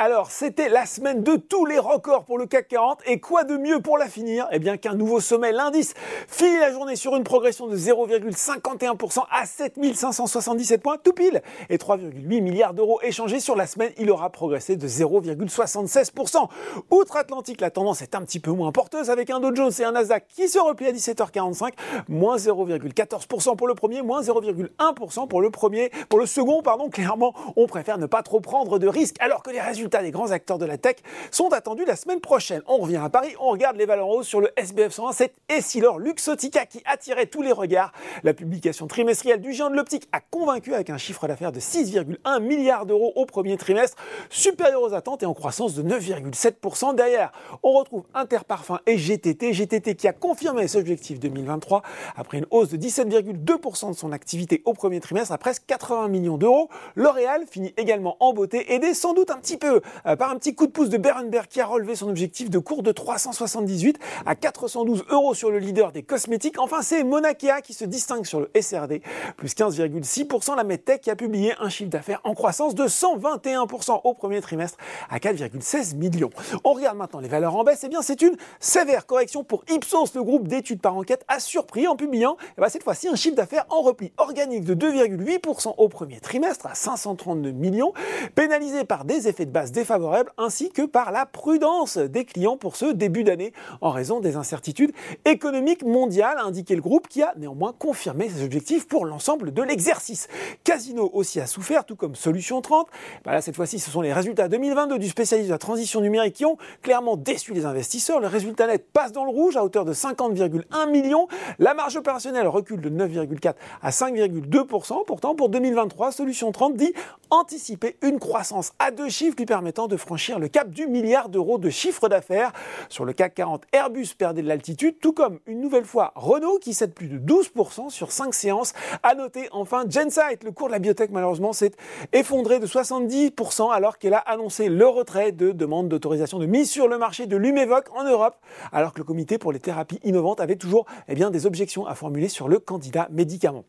Alors, c'était la semaine de tous les records pour le CAC 40 et quoi de mieux pour la finir Eh bien qu'un nouveau sommet, l'indice, finit la journée sur une progression de 0,51% à 7577 points, tout pile, et 3,8 milliards d'euros échangés sur la semaine, il aura progressé de 0,76%. Outre-Atlantique, la tendance est un petit peu moins porteuse avec un Dow Jones et un Nasdaq qui se replient à 17h45, moins 0,14% pour le premier, moins 0,1% pour le premier, pour le second, pardon, clairement, on préfère ne pas trop prendre de risques alors que les résultats des grands acteurs de la tech sont attendus la semaine prochaine. On revient à Paris, on regarde les valeurs en hausse sur le SBF 120, c'est Essilor Luxotica qui attirait tous les regards. La publication trimestrielle du géant de l'optique a convaincu avec un chiffre d'affaires de 6,1 milliards d'euros au premier trimestre, supérieur aux attentes et en croissance de 9,7%. Derrière, on retrouve Interparfum et GTT, GTT qui a confirmé ses objectifs 2023 après une hausse de 17,2% de son activité au premier trimestre à presque 80 millions d'euros. L'Oréal finit également en beauté, aidé sans doute un petit peu euh, par un petit coup de pouce de Berenberg qui a relevé son objectif de cours de 378 à 412 euros sur le leader des cosmétiques. Enfin, c'est Monakea qui se distingue sur le SRD, plus 15,6%. La MedTech qui a publié un chiffre d'affaires en croissance de 121% au premier trimestre à 4,16 millions. On regarde maintenant les valeurs en baisse. Eh bien, c'est une sévère correction pour Ipsos. Le groupe d'études par enquête a surpris en publiant eh bien, cette fois-ci un chiffre d'affaires en repli organique de 2,8% au premier trimestre à 532 millions, pénalisé par des effets de base défavorable ainsi que par la prudence des clients pour ce début d'année en raison des incertitudes économiques mondiales, a indiqué le groupe qui a néanmoins confirmé ses objectifs pour l'ensemble de l'exercice. Casino aussi a souffert, tout comme Solution 30. Bah cette fois-ci, ce sont les résultats 2022 du spécialiste de la transition numérique qui ont clairement déçu les investisseurs. Le résultat net passe dans le rouge à hauteur de 50,1 millions. La marge opérationnelle recule de 9,4 à 5,2%. Pourtant, pour 2023, Solution 30 dit anticiper une croissance à deux chiffres lui permettant de franchir le cap du milliard d'euros de chiffre d'affaires. Sur le CAC 40, Airbus perdait de l'altitude, tout comme une nouvelle fois Renault qui cède plus de 12% sur 5 séances. À noter enfin Gensight, le cours de la biotech malheureusement s'est effondré de 70% alors qu'elle a annoncé le retrait de demandes d'autorisation de mise sur le marché de Lumevoc en Europe, alors que le comité pour les thérapies innovantes avait toujours eh bien, des objections à formuler sur le candidat médicament.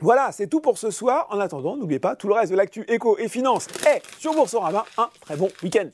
Voilà, c'est tout pour ce soir. En attendant, n'oubliez pas, tout le reste de l'actu éco et finance est sur Boursorama. Un très bon week-end.